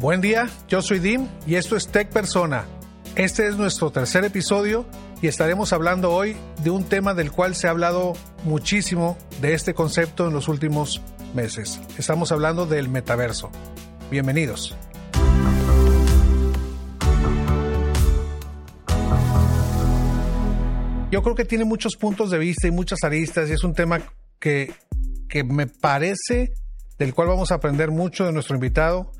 Buen día, yo soy Dim y esto es Tech Persona. Este es nuestro tercer episodio y estaremos hablando hoy de un tema del cual se ha hablado muchísimo de este concepto en los últimos meses. Estamos hablando del metaverso. Bienvenidos. Yo creo que tiene muchos puntos de vista y muchas aristas y es un tema que, que me parece del cual vamos a aprender mucho de nuestro invitado,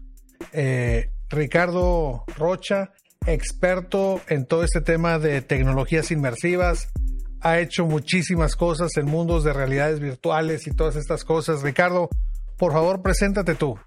eh, Ricardo Rocha, experto en todo este tema de tecnologías inmersivas, ha hecho muchísimas cosas en mundos de realidades virtuales y todas estas cosas. Ricardo, por favor, preséntate tú.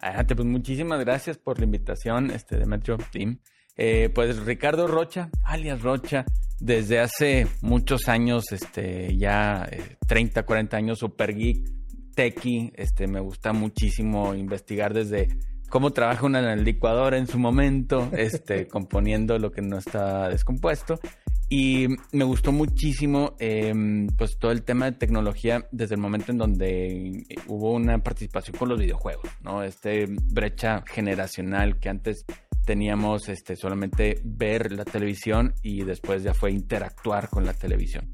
Adelante, pues muchísimas gracias por la invitación este, de Metro Team. Eh, pues Ricardo Rocha, alias Rocha, desde hace muchos años, este, ya 30, eh, 40 años, super geek, techie, este, me gusta muchísimo investigar desde cómo trabaja una licuadora en su momento, este, componiendo lo que no está descompuesto. Y me gustó muchísimo em, pues todo el tema de tecnología desde el momento en donde hubo una participación con los videojuegos, ¿no? Este brecha generacional que antes teníamos este, solamente ver la televisión y después ya fue interactuar con la televisión.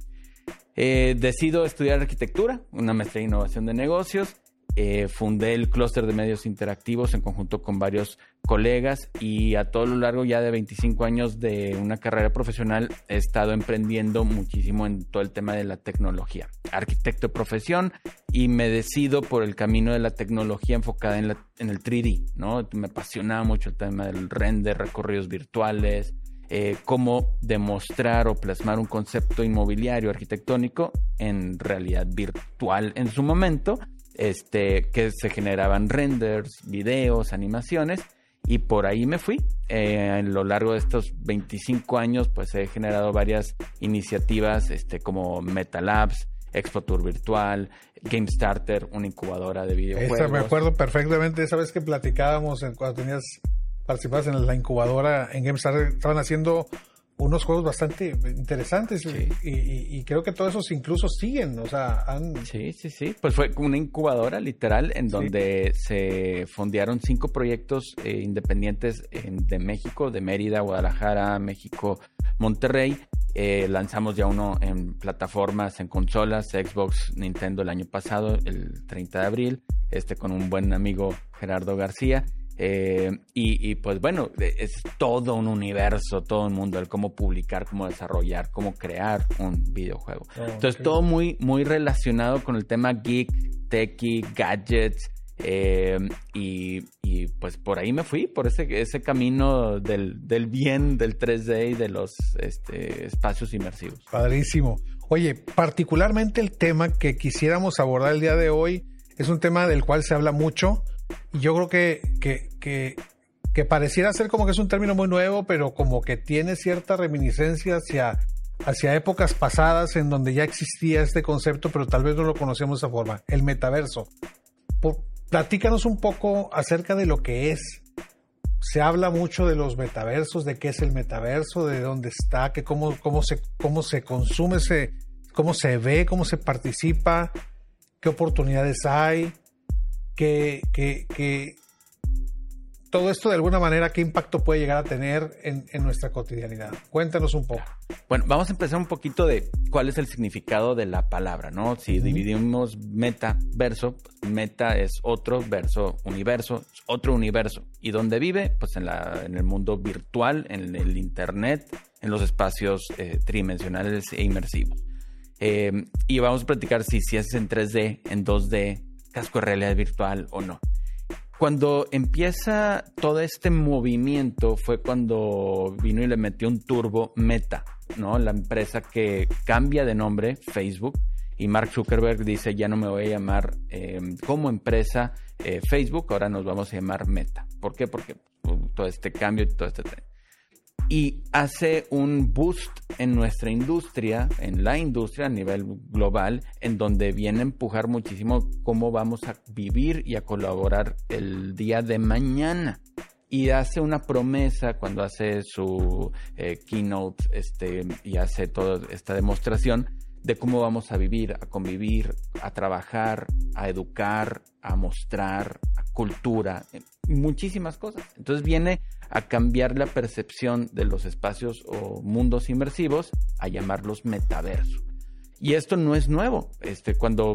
Eh, decido estudiar arquitectura, una maestría en innovación de negocios. Eh, fundé el clúster de medios interactivos en conjunto con varios colegas y a todo lo largo ya de 25 años de una carrera profesional he estado emprendiendo muchísimo en todo el tema de la tecnología. Arquitecto de profesión y me decido por el camino de la tecnología enfocada en, en el 3D, ¿no? Me apasionaba mucho el tema del render, recorridos virtuales, eh, cómo demostrar o plasmar un concepto inmobiliario arquitectónico en realidad virtual en su momento, este, que se generaban renders, videos, animaciones, y por ahí me fui. Eh, a lo largo de estos 25 años, pues he generado varias iniciativas este, como Metalabs, Expo Tour Virtual, Game Starter, una incubadora de videojuegos. me acuerdo perfectamente esa vez que platicábamos cuando tenías participas en la incubadora en GameStar, estaban haciendo unos juegos bastante interesantes y, creo que todos esos incluso siguen, o sea, han... Sí, sí, sí, pues fue una incubadora literal en donde se fondearon cinco proyectos eh, independientes de México, de Mérida, Guadalajara, México, Monterrey. Eh, lanzamos ya uno en plataformas, en consolas, Xbox, Nintendo el año pasado, el 30 de abril, este con un buen amigo Gerardo García. Eh, y, pues bueno, es todo un universo, todo un mundo, el cómo publicar, cómo desarrollar, cómo crear un videojuego. Ah, Entonces todo muy, muy relacionado con el tema geek, techie, gadgets. Eh, y, pues por ahí me fui, por ese, ese camino del, del bien del 3D y de los este, espacios inmersivos. Padrísimo. Oye, particularmente el tema que quisiéramos abordar el día de hoy es un tema del cual se habla mucho, yo creo que, que, que, pareciera ser como que es un término muy nuevo, pero como que tiene cierta reminiscencia hacia, hacia épocas pasadas en donde ya existía este concepto, pero tal vez no lo conocemos de esa forma, el metaverso. platícanos un poco acerca de lo que es. Se habla mucho de los metaversos, de qué es el metaverso, de dónde está, que cómo, cómo, se, cómo se consume, se, cómo se ve, cómo se participa, qué oportunidades hay que, que, todo esto de alguna manera, ¿qué impacto puede llegar a tener en, nuestra cotidianidad? Cuéntanos un poco. Bueno, vamos a empezar un poquito de cuál es el significado de la palabra, ¿no? Si dividimos meta, verso, meta es otro, verso, universo, otro universo. ¿Y dónde vive? Pues en, la, en el mundo virtual, en el Internet, en los espacios eh, tridimensionales e inmersivos. Eh, y vamos a platicar si, si es en 3D, en 2D, casco realidad virtual o no. Cuando empieza todo este movimiento fue cuando vino y le metió un turbo Meta, ¿no? La empresa que cambia de nombre, Facebook, y Mark Zuckerberg dice, ya no me voy a llamar em, como empresa eh, Facebook, ahora nos vamos a llamar Meta. ¿Por qué? Porque uh, todo este cambio y todo este y hace un boost en nuestra industria, en la industria a nivel global, en donde viene a empujar muchísimo cómo vamos a vivir y a colaborar el día de mañana. Y hace una promesa cuando hace su eh, keynote este, y hace toda esta demostración de cómo vamos a vivir, a convivir, a trabajar, a educar, a mostrar, a cultura, muchísimas cosas. Entonces viene a cambiar la percepción de los espacios o mundos inmersivos a llamarlos metaverso. Y esto no es nuevo. Este, cuando,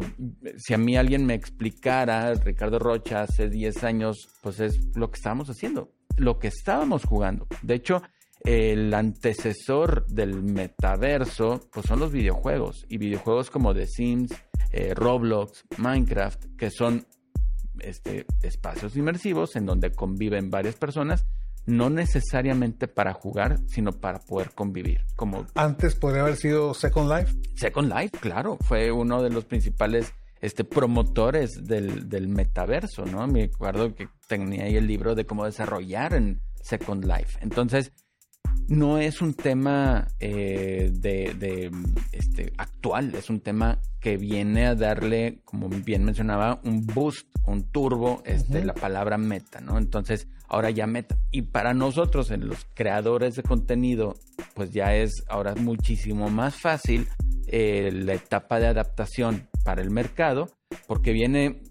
si a mí alguien me explicara, Ricardo Rocha, hace 10 años, pues es lo que estábamos haciendo, lo que estábamos jugando. De hecho, el antecesor del metaverso, pues son los videojuegos. Y videojuegos como The Sims, eh, Roblox, Minecraft, que son este, espacios inmersivos en donde conviven varias personas no necesariamente para jugar, sino para poder convivir. Como antes podría haber sido Second Life. Second Life, claro, fue uno de los principales este, promotores del, del metaverso, ¿no? Me acuerdo que tenía ahí el libro de cómo desarrollar en Second Life. Entonces, no es un tema eh, de, este, actual, es un tema que viene a darle, como bien mencionaba, un boost, un turbo, este, la palabra meta, ¿no? Entonces, ahora ya meta. Y para nosotros, en los creadores de contenido, pues ya es ahora muchísimo más fácil eh, la etapa de adaptación para el mercado, porque viene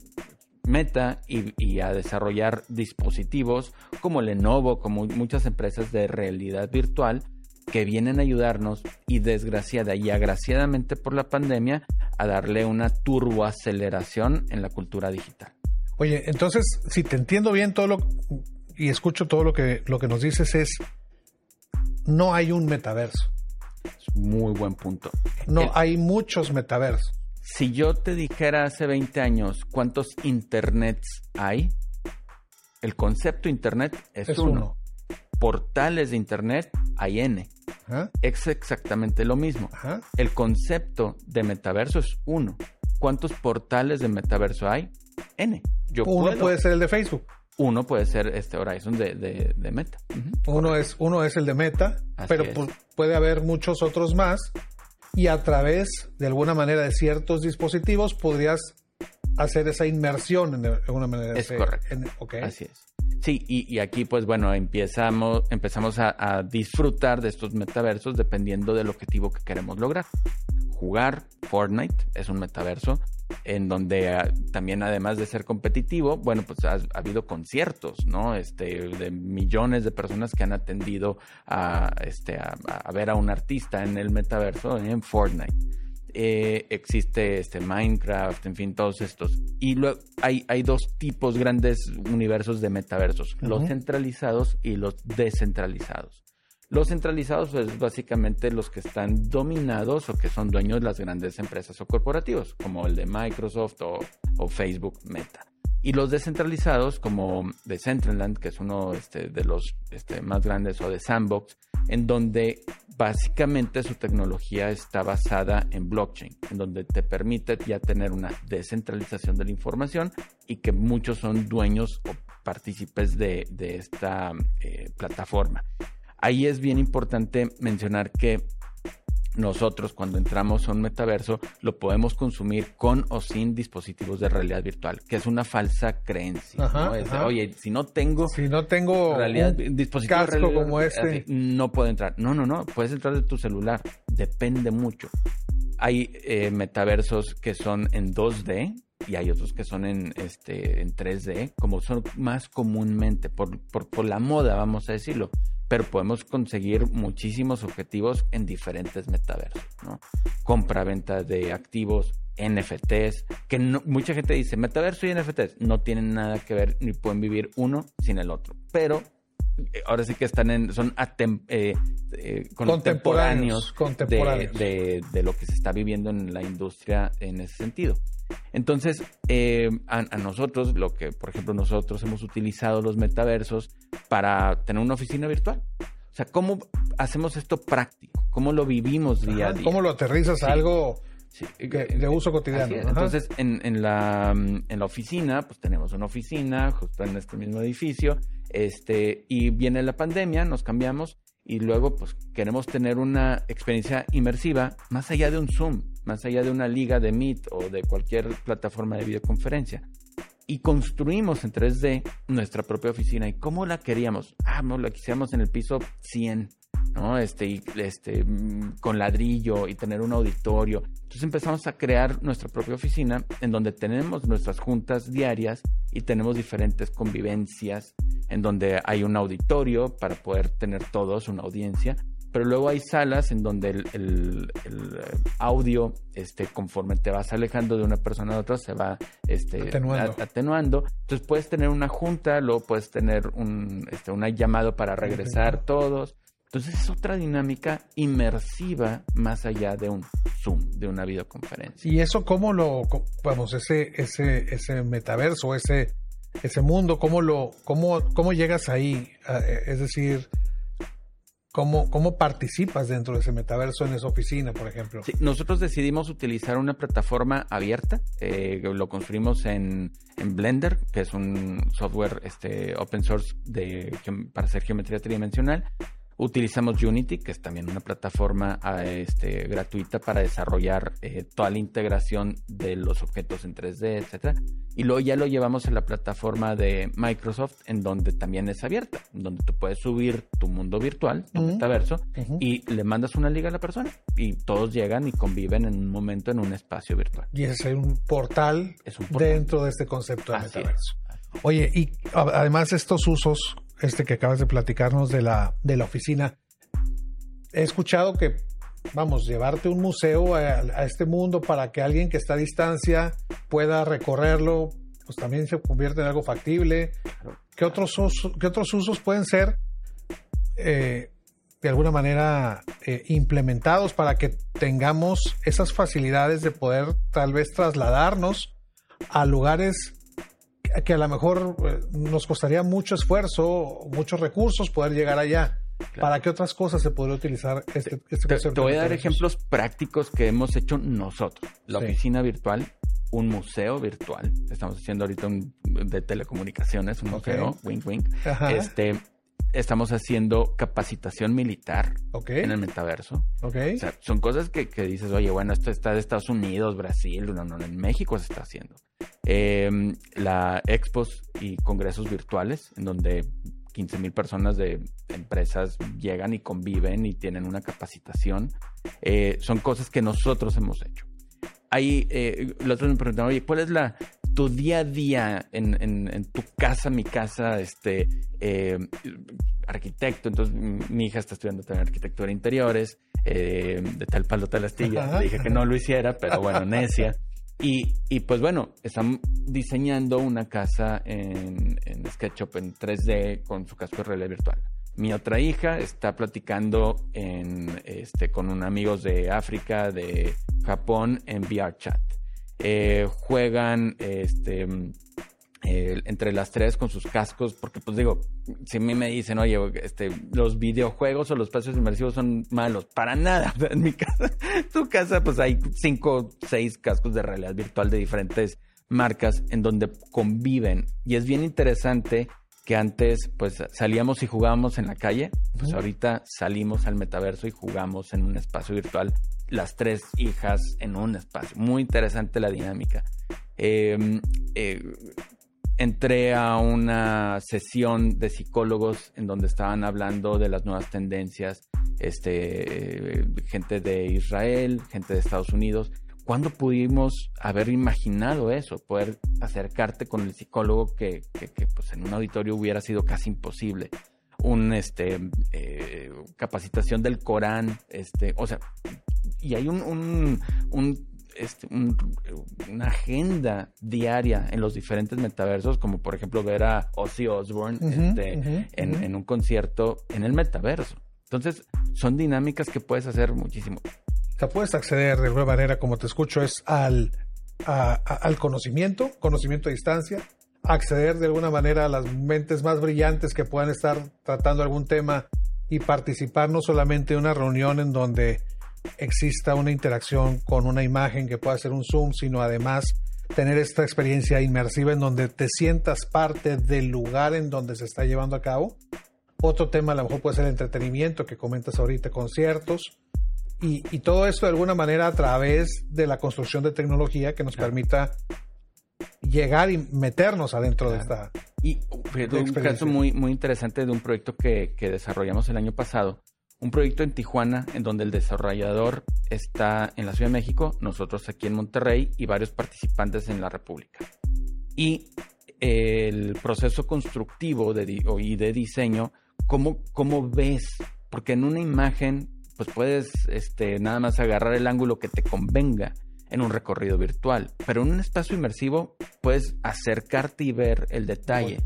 Meta y, a desarrollar dispositivos como Lenovo, como muchas empresas de realidad virtual que vienen a ayudarnos y desgraciada y agraciadamente por la pandemia a darle una turboaceleración en la cultura digital. Oye, entonces, si te entiendo bien todo lo y escucho todo lo que, lo que nos dices es, no hay un metaverso. muy buen punto. No, hay muchos metaversos. Si yo te dijera hace 20 años cuántos internets hay, el concepto internet es, uno. Portales de internet hay N. Es exactamente lo mismo. El concepto de metaverso es uno. ¿Cuántos portales de metaverso hay? N. uno puede ser el de Facebook. Uno puede ser este Horizon de, de, Meta. uno, es, uno es el de Meta, pero puede haber muchos otros más y a través de alguna manera de ciertos dispositivos podrías hacer esa inmersión en alguna manera. Es correcto. Así es. Sí, y, aquí pues bueno, empezamos, empezamos a, disfrutar de estos metaversos dependiendo del objetivo que queremos lograr. Jugar Fortnite es un metaverso, en donde ah, también además de ser competitivo, bueno, pues ha, habido conciertos, ¿no? Este, de millones de personas que han atendido a, este, a, ver a un artista en el metaverso, en Fortnite. Eh, existe este Minecraft, en fin, todos estos. Y luego hay, hay dos tipos grandes universos de metaversos, los centralizados y los descentralizados. Los centralizados es básicamente los que están dominados o que son dueños de las grandes empresas o corporativos, como el de Microsoft o, Facebook Meta. Y los descentralizados, como de Centraland, que es uno este, de los este, más grandes, o de Sandbox, en donde básicamente su tecnología está basada en blockchain, en donde te permite ya tener una descentralización de la información y que muchos son dueños o partícipes de, esta eh, plataforma. Ahí es bien importante mencionar que nosotros cuando entramos a un metaverso lo podemos consumir con o sin dispositivos de realidad virtual, que es una falsa creencia. Oye, si no tengo, si no tengo realidad, dispositivo como este, no puedo entrar. No, no, no, puedes entrar de tu celular. Depende mucho. Hay eh, metaversos que son en 2D y hay otros que son en este en 3D, como son más comúnmente por, por, por la moda, vamos a decirlo pero podemos conseguir muchísimos objetivos en diferentes metaversos, ¿no? Compra-venta de activos, NFTs, que mucha gente dice, metaverso y NFTs no tienen nada que ver ni pueden vivir uno sin el otro, pero eh, ahora sí que están en, son eh, eh, contemporáneos, De, de, lo que se está viviendo en la industria en ese sentido. Entonces, eh, a, nosotros, lo que, por ejemplo, nosotros hemos utilizado los metaversos para tener una oficina virtual. O sea, ¿cómo hacemos esto práctico? ¿Cómo lo vivimos día a día? ¿Cómo lo aterrizas a algo de uso cotidiano? Entonces, en, en, la, en la oficina, pues tenemos una oficina justo en este mismo edificio, este, y viene la pandemia, nos cambiamos y luego pues queremos tener una experiencia inmersiva más allá de un Zoom, más allá de una liga de Meet o de cualquier plataforma de videoconferencia. Y construimos en 3D nuestra propia oficina. ¿Y cómo la queríamos? Ah, no, la quisiéramos en el piso 100. ¿no? Este, este, mm, con ladrillo y tener un auditorio. Entonces empezamos a crear nuestra propia oficina en donde tenemos nuestras juntas diarias y tenemos diferentes convivencias en donde hay un auditorio para poder tener todos una audiencia pero luego hay salas en donde el, eh, audio, este, conforme te vas alejando de una persona a otra, se va este, atenuando. Entonces puedes tener una junta, luego puedes tener un, este, una llamado para regresar todos. Entonces es otra dinámica inmersiva más allá de un Zoom, de una videoconferencia. ¿Y eso cómo lo, vamos, ese, ese, ese metaverso, ese, ese mundo, cómo lo, cómo, cómo llegas ahí? Ah, eh, es decir, ¿Cómo, ¿Cómo participas dentro de ese metaverso en esa oficina, por ejemplo? Nosotros decidimos utilizar una plataforma abierta. Eh, lo construimos en, en, Blender, que es un software este, open source de, para hacer geometría tridimensional. Utilizamos Unity, que es también una plataforma ah, este, gratuita para desarrollar eh, toda la integración de los objetos en 3D, etc. Y luego ya lo llevamos a la plataforma de Microsoft, en donde también es abierta, donde tú puedes subir tu mundo virtual, tu metaverso, y le mandas una liga a la persona. Y todos llegan y conviven en un momento en un espacio virtual. Y ese es un portal, dentro de este concepto de metaverso. Oye, y además estos usos este que acabas de platicarnos de la, de la oficina, he escuchado que, vamos, llevarte un museo a, este mundo para que alguien que está a distancia pueda recorrerlo, pues también se convierte en algo factible. ¿Qué otros, usos, qué otros usos pueden ser eh, de alguna manera eh, implementados para que tengamos esas facilidades de poder tal vez trasladarnos a lugares que a lo mejor eh, nos costaría mucho esfuerzo, muchos recursos poder llegar allá. ¿Para qué otras cosas se podría utilizar este, este te, te, voy a dar ejemplos prácticos que hemos hecho nosotros. La oficina virtual, un museo virtual. Estamos haciendo ahorita un, de telecomunicaciones, un museo, wink wink. Este, estamos haciendo capacitación militar en el metaverso. Okay. O sea, son cosas que, que, dices, oye, bueno, esto está de Estados Unidos, Brasil, no, no, en México se está haciendo. Eh, la expos y congresos virtuales, en donde 15 mil personas de empresas llegan y conviven y tienen una capacitación. Eh, son cosas que nosotros hemos hecho. Ahí, eh, los otros me preguntaron, oye, ¿cuál es la, tu día a día en, en, tu casa, mi casa, este, eh, arquitecto? Entonces, mi, hija está estudiando también arquitectura de interiores, de tal palo, tal astilla. Le dije que no lo hiciera, pero bueno, necia. Y, y, pues bueno, están diseñando una casa en, en, SketchUp en 3D con su casco de realidad virtual. Mi otra hija está platicando en, este, con un amigos de África, de Japón, en VRChat. Eh, juegan este, entre las tres con sus cascos, porque pues digo, si a mí me dicen, oye, este, los videojuegos o los espacios inmersivos son malos, para nada. En mi casa, tu casa, pues hay cinco, seis cascos de realidad virtual de diferentes marcas en donde conviven. Y es bien interesante que antes pues salíamos y jugábamos en la calle, pues ahorita salimos al metaverso y jugamos en un espacio virtual, las tres hijas en un espacio. Muy interesante la dinámica. Eh, eh, entré a una sesión de psicólogos en donde estaban hablando de las nuevas tendencias, este, gente de Israel, gente de Estados Unidos. ¿Cuándo pudimos haber imaginado eso? Poder acercarte con el psicólogo que, pues, en un auditorio hubiera sido casi imposible. Un, este, eh, capacitación del Corán, este, o sea, y hay un, un este, una agenda diaria en los diferentes metaversos, como por ejemplo ver a Ozzy Osbourne este, en, un concierto en el metaverso. Entonces, son dinámicas que puedes hacer muchísimo. O puedes acceder de alguna manera, como te escucho, es al, al conocimiento, conocimiento a distancia, acceder de alguna manera a las mentes más brillantes que puedan estar tratando algún tema y participar no solamente en una reunión en donde exista una interacción con una imagen que pueda ser un zoom, sino además tener esta experiencia inmersiva en donde te sientas parte del lugar en donde se está llevando a cabo. Otro tema a lo mejor puede ser el entretenimiento que comentas ahorita, conciertos. Y, todo esto de alguna manera a través de la construcción de tecnología que nos permita llegar y meternos adentro de esta. Y un caso muy, muy interesante de un proyecto que, que desarrollamos el año pasado un proyecto en Tijuana en donde el desarrollador está en la Ciudad de México, nosotros aquí en Monterrey y varios participantes en la República. Y el proceso constructivo de, y de diseño, ¿cómo, ¿cómo ves? Porque en una imagen, pues puedes este, nada más agarrar el ángulo que te convenga en un recorrido virtual, pero en un espacio inmersivo puedes acercarte y ver el detalle.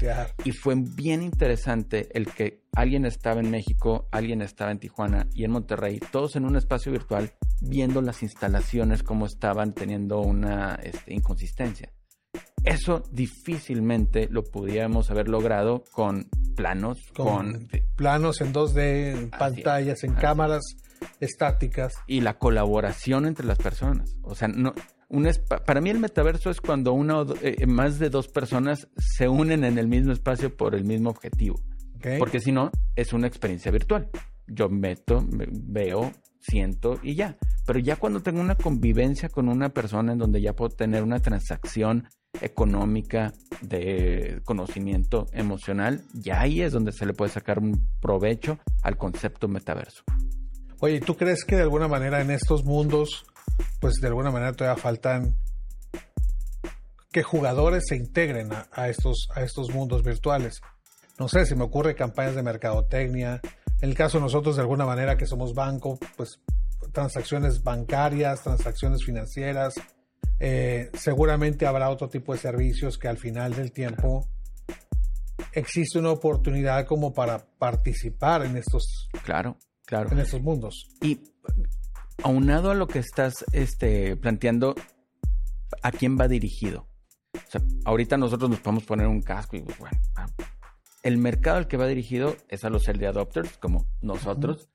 Y fue bien interesante el que alguien estaba en México, alguien estaba en Tijuana y en Monterrey, todos en un espacio virtual viendo las instalaciones como estaban teniendo una este, inconsistencia. Eso difícilmente lo pudiéramos haber logrado con planos, con, planos en 2D, en pantallas, en cámaras estáticas. Y la colaboración entre las personas. O sea, no, un para mí el metaverso es cuando una o eh, más de dos personas se unen en el mismo espacio por el mismo objetivo. Porque si no, es una experiencia virtual. Yo meto, veo, siento y ya. Pero ya cuando tengo una convivencia con una persona en donde ya puedo tener una transacción económica de conocimiento emocional, ya ahí es donde se le puede sacar un provecho al concepto metaverso. Oye, ¿tú crees que de alguna manera en estos mundos, pues de alguna manera todavía faltan que jugadores se integren a, estos, a estos mundos virtuales? No sé, si me ocurre campañas de mercadotecnia. En el caso de nosotros, de alguna manera que somos banco, pues transacciones bancarias, transacciones financieras. Eh, seguramente habrá otro tipo de servicios que al final del tiempo existe una oportunidad como para participar en estos. Claro. Claro. En esos mundos. Y aunado a lo que estás este, planteando, ¿a quién va dirigido? O sea, ahorita nosotros nos podemos poner un casco y bueno, ah, el mercado al que va dirigido es a los early adopters, como nosotros,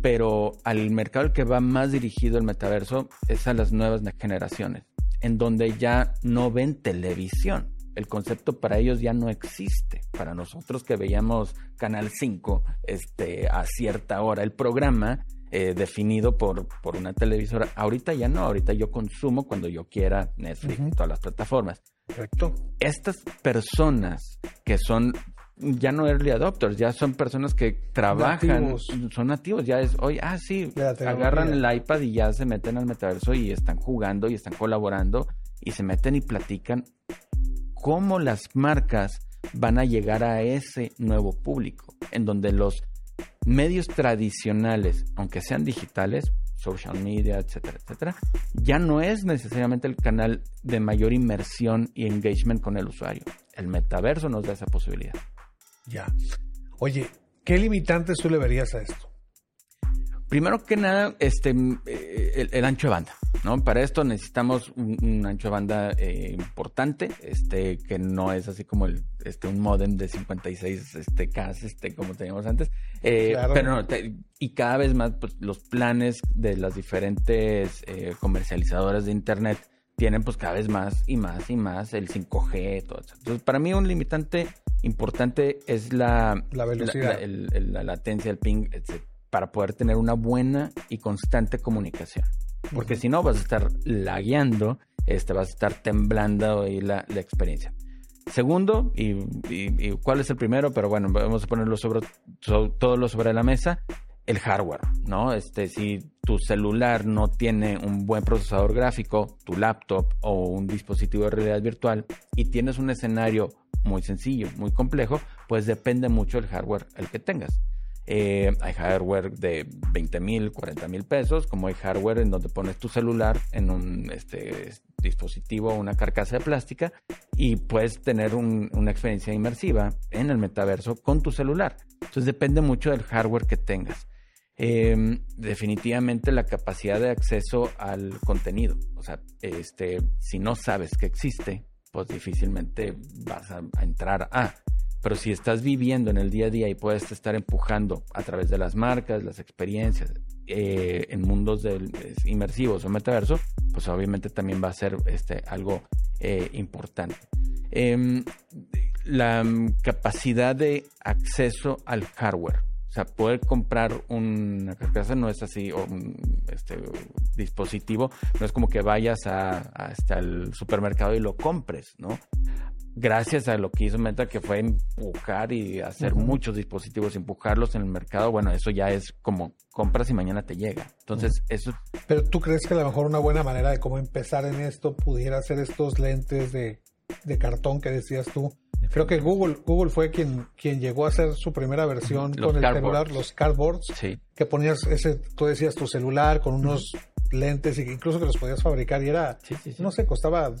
pero al mercado al que va más dirigido el metaverso es a las nuevas generaciones, en donde ya no ven televisión el concepto para ellos ya no existe. Para nosotros que veíamos Canal 5 este, a cierta hora, el programa eh, definido por, por una televisora, ahorita ya no, ahorita yo consumo cuando yo quiera Netflix y todas las plataformas. Correcto. Estas personas que son ya no early adopters, ya son personas que trabajan, son nativos, ya es, hoy, ah, sí, agarran el iPad y ya se meten al metaverso y están jugando y están colaborando y se meten y platican cómo las marcas van a llegar a ese nuevo público, en donde los medios tradicionales, aunque sean digitales, social media, etcétera, etcétera, ya no es necesariamente el canal de mayor inmersión y engagement con el usuario. El metaverso nos da esa posibilidad. Ya. Oye, ¿qué limitantes tú le verías a esto? Primero que nada, este, eh, el, ancho de banda, ¿no? Para esto necesitamos un, ancho de banda eh, importante, este, que no es así como el, este, un modem de 56 este, K, este, como teníamos antes. Eh, pero no, y cada vez más, pues, los planes de las diferentes comercializadoras de Internet tienen, pues, cada vez más y más y más el 5G, todo eso. Entonces, para mí un limitante importante es la, la velocidad, la, latencia, el ping, etc para poder tener una buena y constante comunicación. Porque si no, vas a estar lagueando, este, vas a estar temblando ahí la, la experiencia. Segundo, y, cuál es el primero, pero bueno, vamos a ponerlo sobre, todo lo sobre la mesa, el hardware, ¿no? Este, si tu celular no tiene un buen procesador gráfico, tu laptop o un dispositivo de realidad virtual y tienes un escenario muy sencillo, muy complejo, pues depende mucho del hardware el que tengas. Eh, hay hardware de 20 mil, 40 mil pesos, como hay hardware en donde pones tu celular en un este, dispositivo, una carcasa de plástica y puedes tener una experiencia inmersiva en el metaverso con tu celular. Entonces depende mucho del hardware que tengas. Em, definitivamente la capacidad de acceso al contenido. O sea, este, si no sabes que existe, pues difícilmente vas a entrar a. Pero si estás viviendo en el día a día y puedes estar empujando a través de las marcas, las experiencias, eh, en mundos inmersivos o metaverso, pues obviamente también va a ser este, algo eh, importante. Em, la capacidad de acceso al hardware. O sea, poder comprar una carcasa no es así, o un este, dispositivo, no es como que vayas a, hasta el supermercado y lo compres, ¿no? gracias a lo que hizo Meta, que fue empujar y hacer muchos dispositivos, empujarlos en el mercado, bueno, eso ya es como compras y mañana te llega. Entonces, eso... Pero tú crees que a lo mejor una buena manera de cómo empezar en esto pudiera ser estos lentes de, de cartón que decías tú. Creo que Google, Google fue quien, quien llegó a hacer su primera versión con el celular, los cardboards, sí. que ponías ese, tú decías tu celular con unos lentes y incluso que los podías fabricar y era, no sé, costaba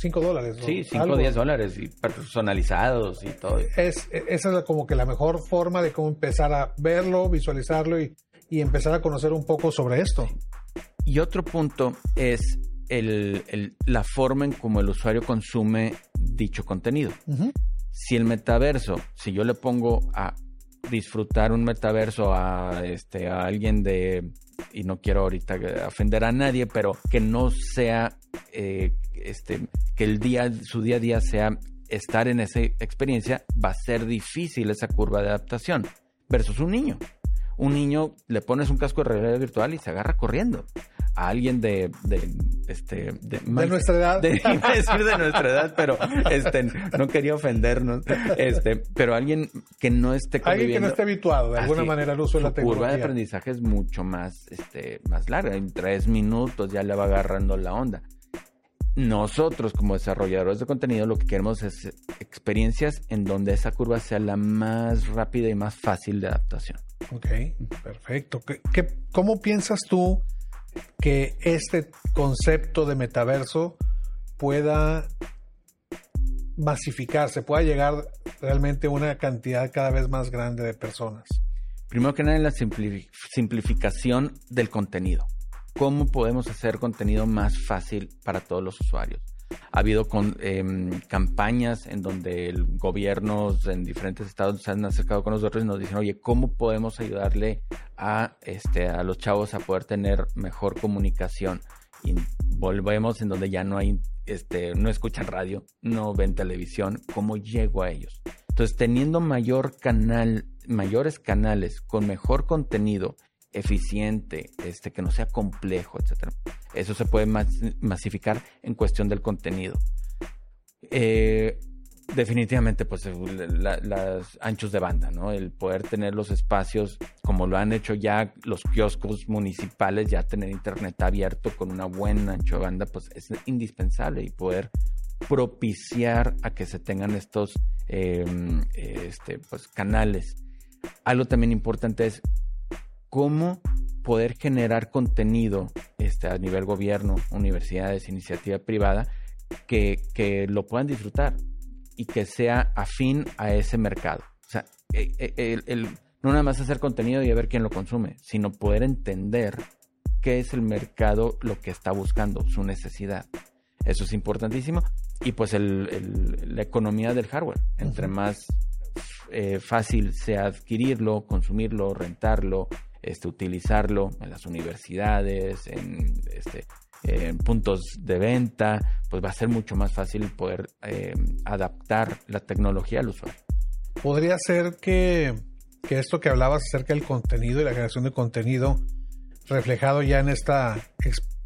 5 dólares. Sí, 5 o 10 dólares y personalizados y todo. Es, esa es como que la mejor forma de cómo empezar a verlo, visualizarlo y, y empezar a conocer un poco sobre esto. Y otro punto es el, el, la forma en cómo el usuario consume dicho contenido. Si el metaverso, si yo le pongo a disfrutar un metaverso a, este, a alguien de, y no quiero ahorita ofender a nadie, pero que no sea, eh, este, que el día, su día a día sea estar en esa experiencia, va a ser difícil esa curva de adaptación versus un niño. Un niño le pones un casco de realidad virtual y se agarra corriendo a alguien de, de este de, nuestra edad. de, decir de nuestra edad pero este no quería ofendernos este pero alguien que no esté alguien que no esté habituado de alguna manera al uso de la tecnología curva de aprendizaje es mucho más este más larga. En tres minutos ya le va agarrando la onda. Nosotros como desarrolladores de contenido lo que queremos es experiencias en donde esa curva sea la más rápida y más fácil de adaptación. Ok, perfecto. ¿Qué, qué, cómo piensas tú que este concepto de metaverso pueda masificarse, pueda llegar realmente a una cantidad cada vez más grande de personas? Primero que nada, la simplificación del contenido. ¿Cómo podemos hacer contenido más fácil para todos los usuarios? Ha habido em, campañas en donde gobiernos en diferentes estados se han acercado con nosotros y nos dicen, oye, ¿cómo podemos ayudarle a, este, a los chavos a poder tener mejor comunicación? Y volvemos en donde ya no hay, este, no escuchan radio, no ven televisión, ¿cómo llego a ellos? Entonces, teniendo mayor canal, mayores canales con mejor contenido eficiente, este, que no sea complejo, etcétera. Eso se puede masificar en cuestión del contenido. Eh, definitivamente, pues las anchos de banda, ¿no? El poder tener los espacios, como lo han hecho ya los kioscos municipales, ya tener internet abierto con una buena ancho de banda, pues es indispensable y poder propiciar a que se tengan estos em, este, pues, canales. Algo también importante es cómo poder generar contenido este, a nivel gobierno, universidades, iniciativa privada, que, que lo puedan disfrutar y que sea afín a ese mercado. O sea, e, e, el, no nada más hacer contenido y a ver quién lo consume, sino poder entender qué es el mercado lo que está buscando, su necesidad. Eso es importantísimo. Y pues el, la economía del hardware. Entre más eh, fácil sea adquirirlo, consumirlo, rentarlo, este, utilizarlo en las universidades, en, este, en puntos de venta, pues va a ser mucho más fácil poder eh, adaptar la tecnología al usuario. Podría ser que, que esto que hablabas acerca del contenido y la creación de contenido reflejado ya en esta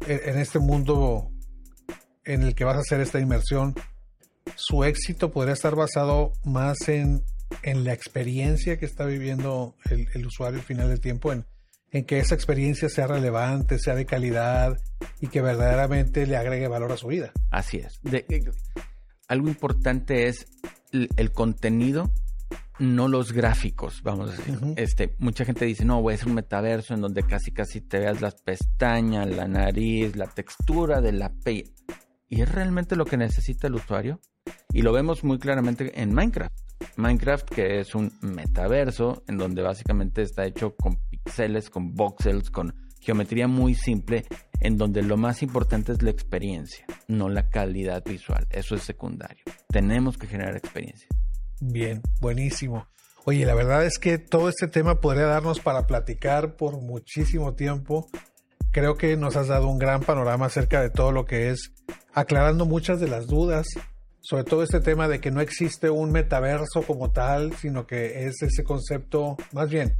en este mundo en el que vas a hacer esta inmersión, su éxito podría estar basado más en en la experiencia que está viviendo el, usuario al final del tiempo, en, en, que esa experiencia sea relevante, sea de calidad y que verdaderamente le agregue valor a su vida. Así es. algo importante es el, contenido, no los gráficos, vamos a decir. este, mucha gente dice, no, voy a hacer un metaverso en donde casi casi te veas las pestañas, la nariz, la textura de la piel. ¿Y es realmente lo que necesita el usuario? Y lo vemos muy claramente en Minecraft. Minecraft, que es un metaverso en donde básicamente está hecho con píxeles, con voxels, con geometría muy simple, en donde lo más importante es la experiencia, no la calidad visual. Eso es secundario. Tenemos que generar experiencia. Bien, buenísimo. Oye, la verdad es que todo este tema podría darnos para platicar por muchísimo tiempo. Creo que nos has dado un gran panorama acerca de todo lo que es, aclarando muchas de las dudas sobre todo este tema de que no existe un metaverso como tal, sino que es ese concepto, más bien,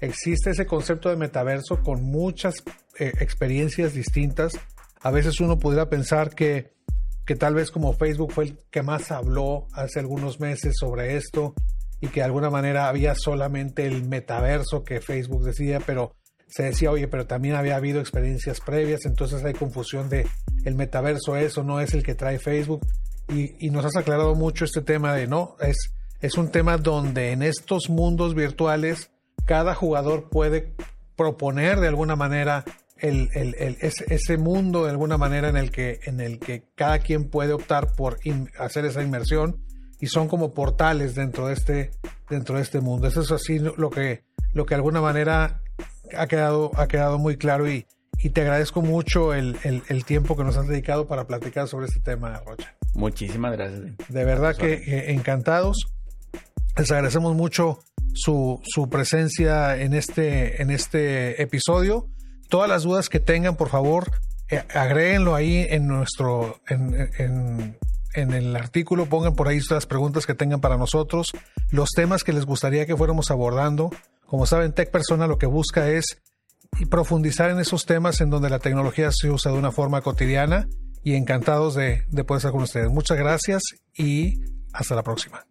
existe ese concepto de metaverso con muchas eh, experiencias distintas. A veces uno pudiera pensar que que tal vez como Facebook fue el que más habló hace algunos meses sobre esto y que de alguna manera había solamente el metaverso que Facebook decía, pero se decía, oye, pero también había habido experiencias previas, entonces hay confusión de el metaverso es o no es el que trae Facebook. Y, nos has aclarado mucho este tema de no, es, es un tema donde en estos mundos virtuales cada jugador puede proponer de alguna manera el, ese, mundo de alguna manera en el que, en el que cada quien puede optar por hacer esa inmersión y son como portales dentro de este, dentro de este mundo. Eso es así lo que, lo que de alguna manera ha quedado, ha quedado muy claro y, y te agradezco mucho el, el, tiempo que nos has dedicado para platicar sobre este tema, Rocha. Muchísimas gracias. De verdad que encantados. Les agradecemos mucho su, su, presencia en este, en este episodio. Todas las dudas que tengan, por favor, eh, agréguenlo ahí en nuestro, en, en, en, el artículo, pongan por ahí las preguntas que tengan para nosotros, los temas que les gustaría que fuéramos abordando. Como saben, Tech Persona lo que busca es profundizar en esos temas en donde la tecnología se usa de una forma cotidiana y encantados de, de poder estar con ustedes. Muchas gracias y hasta la próxima.